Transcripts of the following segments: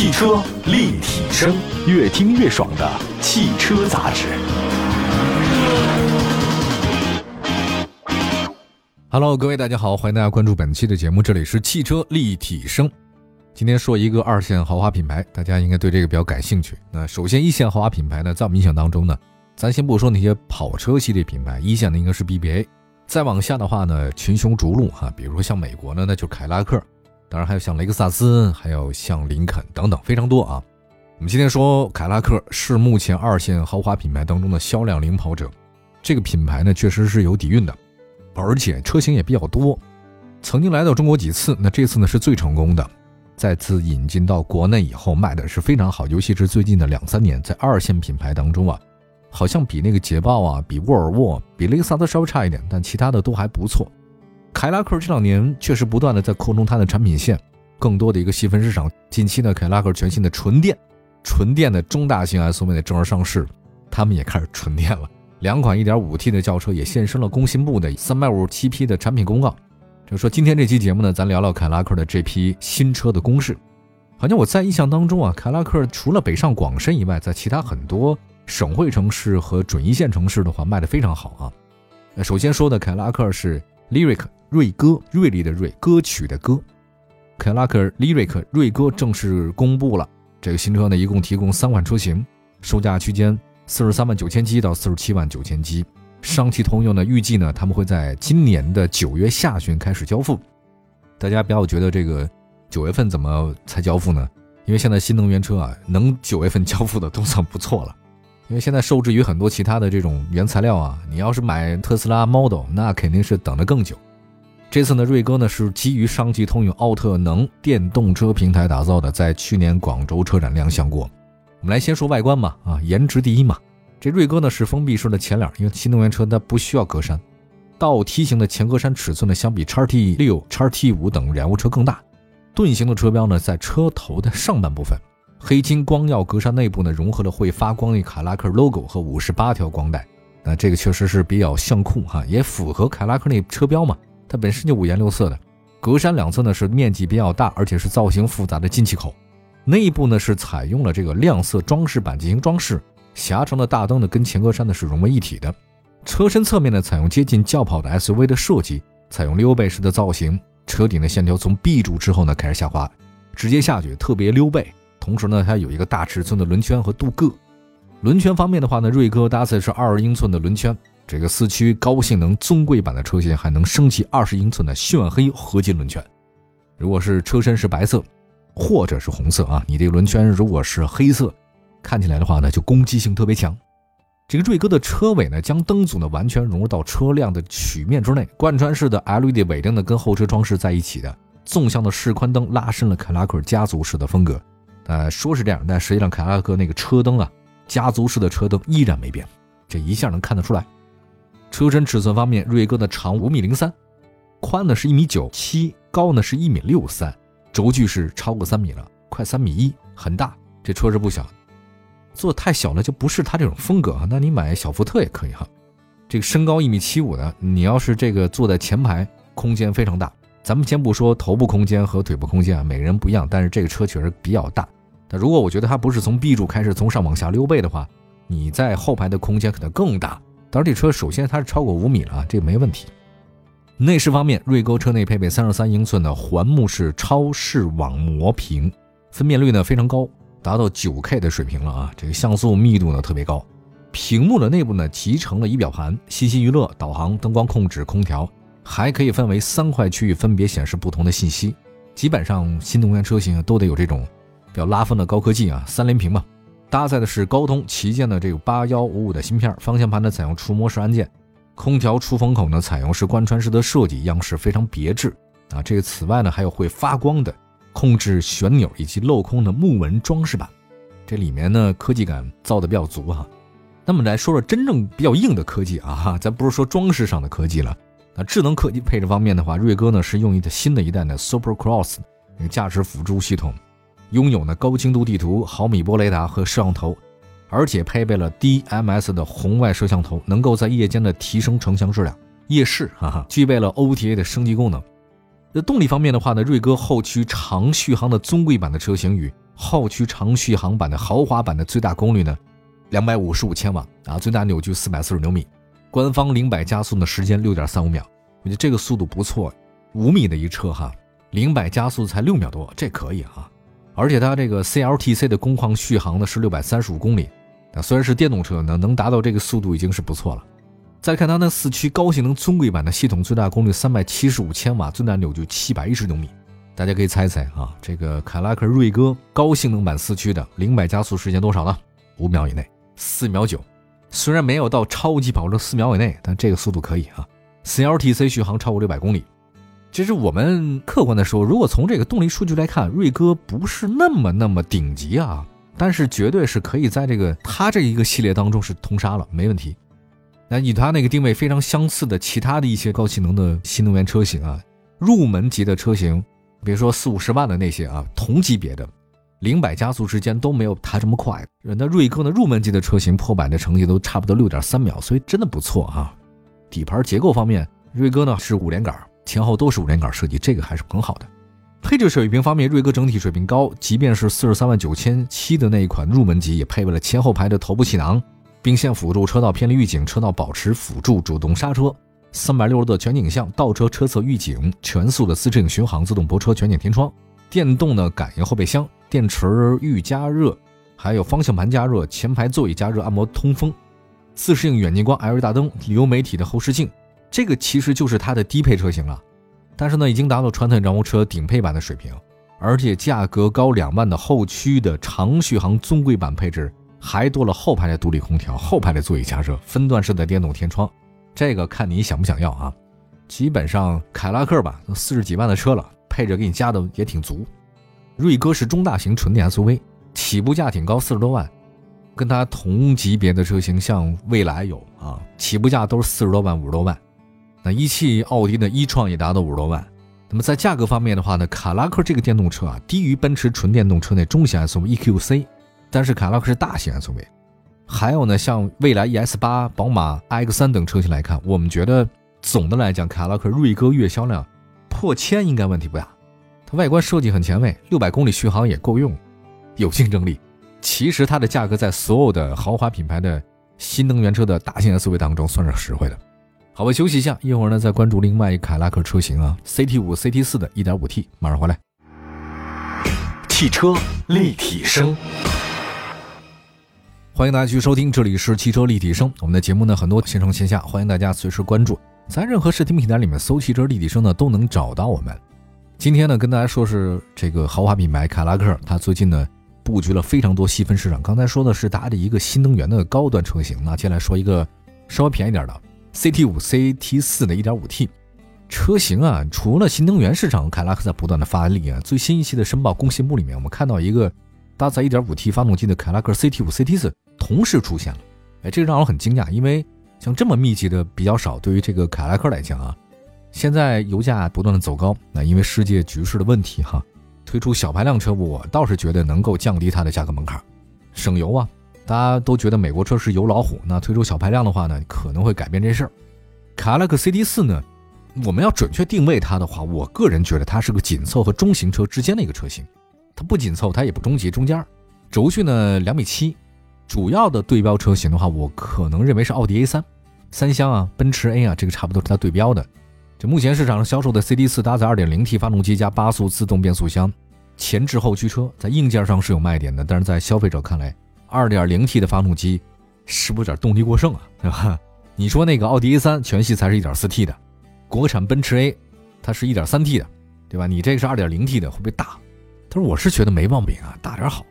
汽车立体声，越听越爽的汽车杂志。Hello，各位大家好，欢迎大家关注本期的节目，这里是汽车立体声。今天说一个二线豪华品牌，大家应该对这个比较感兴趣。那首先一线豪华品牌呢，在我们印象当中呢，咱先不说那些跑车系列品牌，一线的应该是 BBA。再往下的话呢，群雄逐鹿哈，比如说像美国呢，那就是凯拉克。当然还有像雷克萨斯，还有像林肯等等，非常多啊。我们今天说凯拉克是目前二线豪华品牌当中的销量领跑者。这个品牌呢，确实是有底蕴的，而且车型也比较多。曾经来到中国几次，那这次呢是最成功的。再次引进到国内以后，卖的是非常好，尤其是最近的两三年，在二线品牌当中啊，好像比那个捷豹啊，比沃尔沃，比雷克萨斯稍微差一点，但其他的都还不错。凯拉克这两年确实不断的在扩充它的产品线，更多的一个细分市场。近期呢，凯拉克全新的纯电、纯电的中大型 SUV 的正式上市，他们也开始纯电了。两款 1.5T 的轿车也现身了工信部的357批的产品公告。就说，今天这期节目呢，咱聊聊凯拉克的这批新车的公示。好像我在印象当中啊，凯拉克除了北上广深以外，在其他很多省会城市和准一线城市的话，卖的非常好啊。首先说的凯拉克是 Lyric。锐歌，锐利的锐，歌曲的歌。凯拉克 Lyric 锐歌正式公布了，这个新车呢，一共提供三款车型，售价区间四十三万九千七到四十七万九千七。上汽通用呢，预计呢，他们会在今年的九月下旬开始交付。大家不要觉得这个九月份怎么才交付呢？因为现在新能源车啊，能九月份交付的都算不错了。因为现在受制于很多其他的这种原材料啊，你要是买特斯拉 Model，那肯定是等得更久。这次呢，锐歌呢是基于上汽通用奥特能电动车平台打造的，在去年广州车展亮相过。我们来先说外观嘛，啊，颜值第一嘛。这锐歌呢是封闭式的前脸，因为新能源车它不需要格栅。倒梯形的前格栅尺寸呢，相比叉 T 六、叉 T 五等燃油车更大。盾形的车标呢，在车头的上半部分。黑金光耀格栅内部呢，融合了会发光的凯拉克 logo 和五十八条光带。那这个确实是比较炫酷哈，也符合凯拉克那车标嘛。它本身就五颜六色的，格栅两侧呢是面积比较大，而且是造型复杂的进气口，内部呢是采用了这个亮色装饰板进行装饰，狭长的大灯呢跟前格栅呢是融为一体的，车身侧面呢采用接近轿跑的 SUV 的设计，采用溜背式的造型，车顶的线条从 B 柱之后呢开始下滑，直接下去，特别溜背，同时呢它有一个大尺寸的轮圈和镀铬，轮圈方面的话呢，锐哥搭载是二十英寸的轮圈。这个四驱高性能尊贵版的车型还能升级二十英寸的炫黑合金轮圈。如果是车身是白色，或者是红色啊，你这个轮圈如果是黑色，看起来的话呢，就攻击性特别强。这个锐哥的车尾呢，将灯组呢完全融入到车辆的曲面之内，贯穿式的 LED 尾灯呢跟后车装饰在一起的，纵向的示宽灯拉伸了凯拉克家族式的风格。呃，说是这样，但实际上凯拉克那个车灯啊，家族式的车灯依然没变，这一下能看得出来。车身尺寸方面，锐哥的长五米零三，宽呢是一米九七，高呢是一米六三，轴距是超过三米了，快三米一，很大。这车是不小，做太小了就不是它这种风格啊。那你买小福特也可以哈。这个身高一米七五的，你要是这个坐在前排，空间非常大。咱们先不说头部空间和腿部空间啊，每个人不一样，但是这个车确实比较大。那如果我觉得它不是从 B 柱开始从上往下溜背的话，你在后排的空间可能更大。当然，这车首先它是超过五米了啊，这个没问题。内饰方面，锐沟车内配备三十三英寸的环幕式超视网膜屏，分辨率呢非常高，达到九 K 的水平了啊。这个像素密度呢特别高。屏幕的内部呢集成了仪表盘、信息娱乐、导航、灯光控制、空调，还可以分为三块区域，分别显示不同的信息。基本上新能源车型都得有这种比较拉风的高科技啊，三连屏嘛。搭载的是高通旗舰的这个八幺五五的芯片，方向盘呢采用触摸式按键，空调出风口呢采用是贯穿式的设计，样式非常别致啊。这个此外呢还有会发光的控制旋钮以及镂空的木纹装饰板，这里面呢科技感造的比较足哈。那么来说说真正比较硬的科技啊，咱不是说装饰上的科技了，那智能科技配置方面的话，锐哥呢是用一的新的一代的 Super Cross 那个驾驶辅助系统。拥有呢高精度地图、毫米波雷达和摄像头，而且配备了 DMS 的红外摄像头，能够在夜间的提升成像质量。夜视，哈哈，具备了 OTA 的升级功能。那动力方面的话呢，锐哥后驱长续航的尊贵版的车型与后驱长续航版的豪华版的最大功率呢，两百五十五千瓦啊，最大扭矩四百四十牛米，官方零百加速的时间六点三五秒，我觉得这个速度不错，五米的一车哈，零百加速才六秒多，这可以啊。而且它这个 CLTC 的工况续航呢是六百三十五公里，啊，虽然是电动车呢，能达到这个速度已经是不错了。再看它那四驱高性能尊贵版的系统，最大功率三百七十五千瓦，最大扭矩七百一十牛米。大家可以猜猜啊，这个凯拉克瑞歌高性能版四驱的零百加速时间多少呢？五秒以内，四秒九。虽然没有到超级跑车四秒以内，但这个速度可以啊。CLTC 续航超过六百公里。其实我们客观的说，如果从这个动力数据来看，瑞歌不是那么那么顶级啊，但是绝对是可以在这个它这一个系列当中是通杀了，没问题。那与它那个定位非常相似的其他的一些高性能的新能源车型啊，入门级的车型，别说四五十万的那些啊，同级别的零百加速之间都没有它这么快。那瑞歌的入门级的车型破百的成绩都差不多六点三秒，所以真的不错啊。底盘结构方面，瑞歌呢是五连杆。前后都是五连杆设计，这个还是很好的。配置水平方面，瑞歌整体水平高，即便是四十三万九千七的那一款入门级，也配备了前后排的头部气囊、并线辅助、车道偏离预警、车道保持辅助、主动刹车、三百六十度全景像、倒车车侧预警、全速的自适应巡航、自动泊车、全景天窗、电动的感应后备箱、电池预加热，还有方向盘加热、前排座椅加热、按摩通风、自适应远近光 LED 大灯、流媒体的后视镜。这个其实就是它的低配车型了，但是呢，已经达到传统燃油车顶配版的水平，而且价格高两万的后驱的长续航尊贵版配置，还多了后排的独立空调、后排的座椅加热、分段式的电动天窗，这个看你想不想要啊？基本上凯拉克吧，都四十几万的车了，配置给你加的也挺足。瑞歌是中大型纯电 SUV，起步价挺高，四十多万。跟它同级别的车型，像蔚来有啊，起步价都是四十多万、五十多万。那一汽奥迪的一创也达到五十多万。那么在价格方面的话呢，卡拉克这个电动车啊，低于奔驰纯电动车内中型 SUV EQC，但是卡拉克是大型 SUV。还有呢，像蔚来 ES 八、宝马 iX 三等车型来看，我们觉得总的来讲，卡拉克瑞歌月销量破千应该问题不大。它外观设计很前卫，六百公里续航也够用，有竞争力。其实它的价格在所有的豪华品牌的新能源车的大型 SUV 当中算是实惠的。好吧，休息一下，一会儿呢再关注另外一凯拉克车型啊，CT 五、CT 四的 1.5T，马上回来。汽车立体声，欢迎大家继续收听，这里是汽车立体声。我们的节目呢很多线上线下，欢迎大家随时关注，在任何视听平台里面搜“汽车立体声”呢都能找到我们。今天呢跟大家说是这个豪华品牌凯拉克，它最近呢布局了非常多细分市场。刚才说的是它的一个新能源的高端车型，那接下来说一个稍微便宜点的。CT 五、CT 四的 1.5T 车型啊，除了新能源市场，凯拉克在不断的发力啊。最新一期的申报工信部里面，我们看到一个搭载 1.5T 发动机的凯拉克 CT 五、CT 四同时出现了，哎，这个让我很惊讶，因为像这么密集的比较少。对于这个凯拉克来讲啊，现在油价不断的走高，那因为世界局势的问题哈，推出小排量车，我倒是觉得能够降低它的价格门槛，省油啊。大家都觉得美国车是油老虎，那推出小排量的话呢，可能会改变这事儿。卡拉克 CT 四呢，我们要准确定位它的话，我个人觉得它是个紧凑和中型车之间的一个车型，它不紧凑，它也不中级，中间。轴距呢两米七，主要的对标车型的话，我可能认为是奥迪 A 三，三厢啊，奔驰 A 啊，这个差不多是它对标的。这目前市场上销售的 CT 四搭载 2.0T 发动机加八速自动变速箱，前置后驱车，在硬件上是有卖点的，但是在消费者看来。二点零 T 的发动机是不是有点动力过剩啊？对吧？你说那个奥迪 A 三全系才是一点四 T 的，国产奔驰 A 它是一点三 T 的，对吧？你这个是二点零 T 的，会不会大？他说我是觉得没毛病啊，大点好。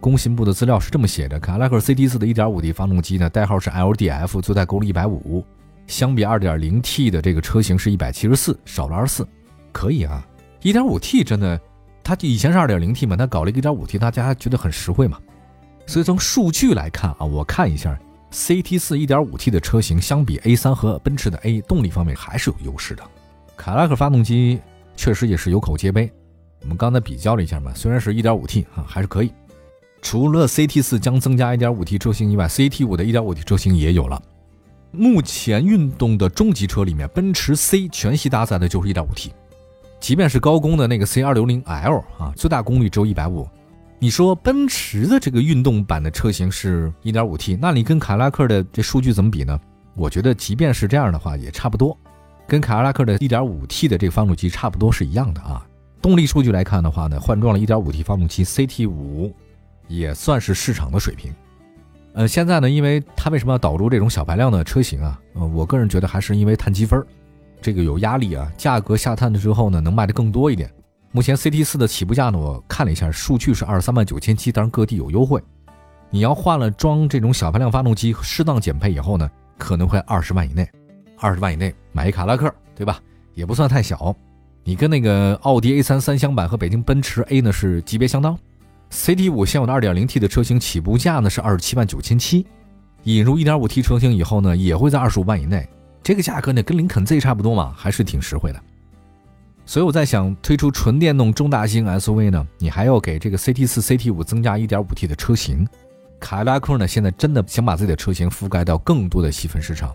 工信部的资料是这么写的：凯拉克 CT 四的一点五 T 发动机呢，代号是 LDF，最大功率一百五，相比二点零 T 的这个车型是一百七十四，少了二十四，可以啊。一点五 T 真的，它以前是二点零 T 嘛，它搞了一个一点五 T，大家觉得很实惠嘛。所以从数据来看啊，我看一下，CT 四 1.5T 的车型相比 A 三和奔驰的 A 动力方面还是有优势的。凯迪拉克发动机确实也是有口皆碑。我们刚才比较了一下嘛，虽然是一点五 T 啊，还是可以。除了 CT 四将增加 1.5T 车型以外，CT 五的 1.5T 车型也有了。目前运动的中级车里面，奔驰 C 全系搭载的就是 1.5T，即便是高功的那个 C260L 啊，最大功率只有一百五。你说奔驰的这个运动版的车型是 1.5T，那你跟凯迪拉克的这数据怎么比呢？我觉得即便是这样的话也差不多，跟凯迪拉克的 1.5T 的这个发动机差不多是一样的啊。动力数据来看的话呢，换装了 1.5T 发动机 CT5，也算是市场的水平。呃，现在呢，因为它为什么要导入这种小排量的车型啊？呃，我个人觉得还是因为碳积分，这个有压力啊，价格下探了之后呢，能卖的更多一点。目前 CT 四的起步价呢，我看了一下，数据是二十三万九千七，当然各地有优惠。你要换了装这种小排量发动机，适当减配以后呢，可能会二十万以内，二十万以内买一卡拉克，对吧？也不算太小。你跟那个奥迪 A 三三厢版和北京奔驰 A 呢是级别相当。CT 五现有的二点零 T 的车型起步价呢是二十七万九千七，引入一点五 T 车型以后呢，也会在二十五万以内。这个价格呢，跟林肯 Z 差不多嘛，还是挺实惠的。所以我在想，推出纯电动中大型 SUV 呢，你还要给这个 CT 四、CT 五增加 1.5T 的车型。凯迪拉克呢，现在真的想把自己的车型覆盖到更多的细分市场。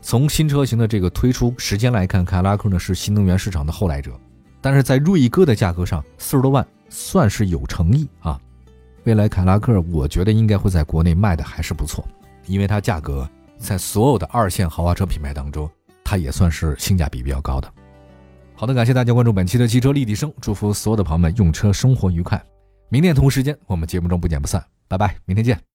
从新车型的这个推出时间来看，凯迪拉克呢是新能源市场的后来者，但是在锐哥的价格上，四十多万算是有诚意啊。未来凯迪拉克，我觉得应该会在国内卖的还是不错，因为它价格在所有的二线豪华车品牌当中，它也算是性价比比较高的。好的，感谢大家关注本期的汽车立体声，祝福所有的朋友们用车生活愉快。明天同时间，我们节目中不见不散，拜拜，明天见。